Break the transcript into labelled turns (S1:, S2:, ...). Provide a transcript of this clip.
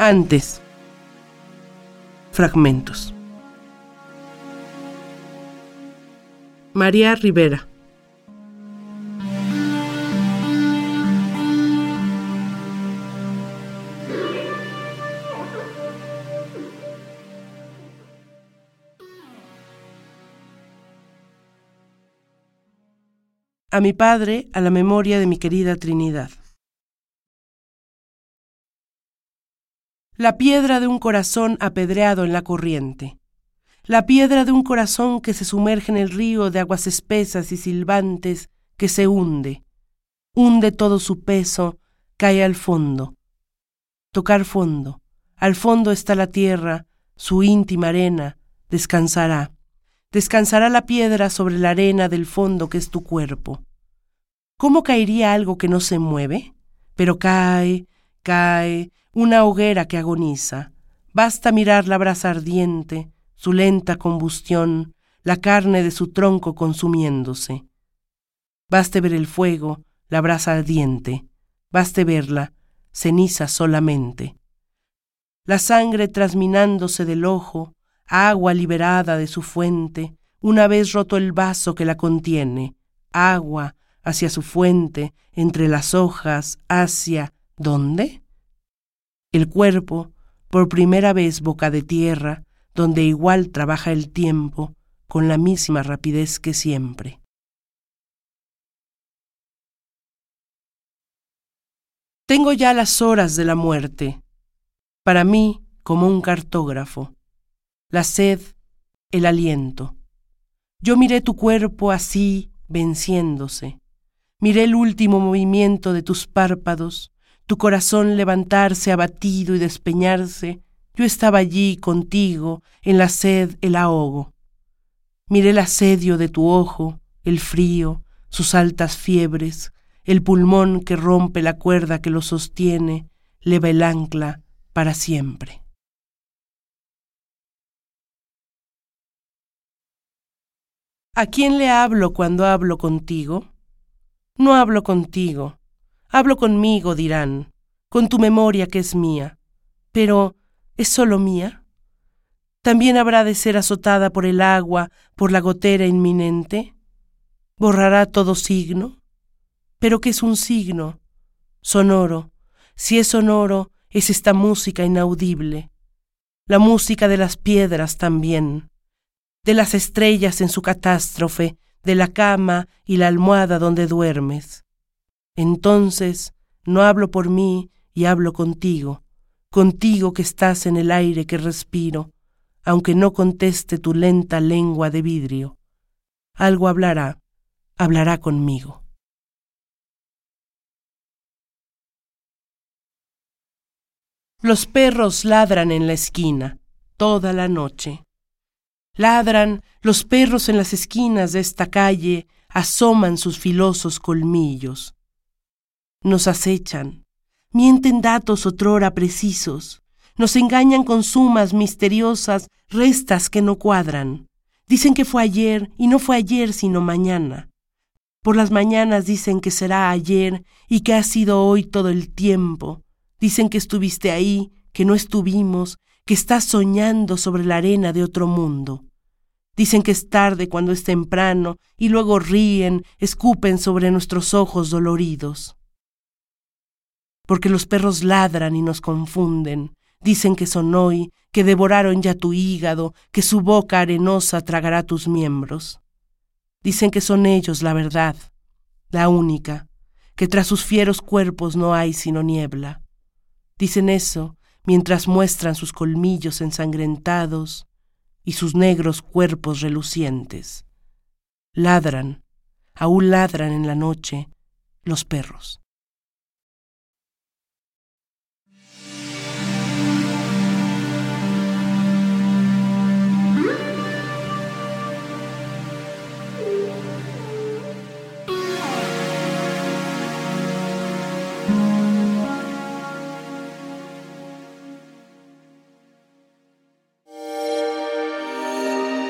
S1: Antes. Fragmentos. María Rivera. A mi padre, a la memoria de mi querida Trinidad. La piedra de un corazón apedreado en la corriente. La piedra de un corazón que se sumerge en el río de aguas espesas y silbantes que se hunde. Hunde todo su peso, cae al fondo. Tocar fondo. Al fondo está la tierra, su íntima arena, descansará. Descansará la piedra sobre la arena del fondo que es tu cuerpo. ¿Cómo caería algo que no se mueve? Pero cae, cae, una hoguera que agoniza. Basta mirar la brasa ardiente, su lenta combustión, la carne de su tronco consumiéndose. Baste ver el fuego, la brasa ardiente, baste verla, ceniza solamente. La sangre trasminándose del ojo, agua liberada de su fuente, una vez roto el vaso que la contiene, agua hacia su fuente, entre las hojas, hacia... ¿Dónde? El cuerpo, por primera vez boca de tierra, donde igual trabaja el tiempo con la misma rapidez que siempre. Tengo ya las horas de la muerte, para mí como un cartógrafo, la sed, el aliento. Yo miré tu cuerpo así, venciéndose, miré el último movimiento de tus párpados, tu corazón levantarse abatido y despeñarse, yo estaba allí contigo, en la sed, el ahogo. Miré el asedio de tu ojo, el frío, sus altas fiebres, el pulmón que rompe la cuerda que lo sostiene, leva el ancla para siempre. ¿A quién le hablo cuando hablo contigo? No hablo contigo, Hablo conmigo, dirán, con tu memoria que es mía. Pero, ¿es solo mía? ¿También habrá de ser azotada por el agua, por la gotera inminente? ¿Borrará todo signo? ¿Pero qué es un signo? Sonoro. Si es sonoro, es esta música inaudible. La música de las piedras también, de las estrellas en su catástrofe, de la cama y la almohada donde duermes. Entonces no hablo por mí y hablo contigo, contigo que estás en el aire que respiro, aunque no conteste tu lenta lengua de vidrio. Algo hablará, hablará conmigo. Los perros ladran en la esquina toda la noche. Ladran los perros en las esquinas de esta calle, asoman sus filosos colmillos nos acechan, mienten datos otrora precisos, nos engañan con sumas misteriosas, restas que no cuadran. Dicen que fue ayer y no fue ayer sino mañana. Por las mañanas dicen que será ayer y que ha sido hoy todo el tiempo. Dicen que estuviste ahí, que no estuvimos, que estás soñando sobre la arena de otro mundo. Dicen que es tarde cuando es temprano y luego ríen, escupen sobre nuestros ojos doloridos porque los perros ladran y nos confunden. Dicen que son hoy, que devoraron ya tu hígado, que su boca arenosa tragará tus miembros. Dicen que son ellos la verdad, la única, que tras sus fieros cuerpos no hay sino niebla. Dicen eso mientras muestran sus colmillos ensangrentados y sus negros cuerpos relucientes. Ladran, aún ladran en la noche los perros.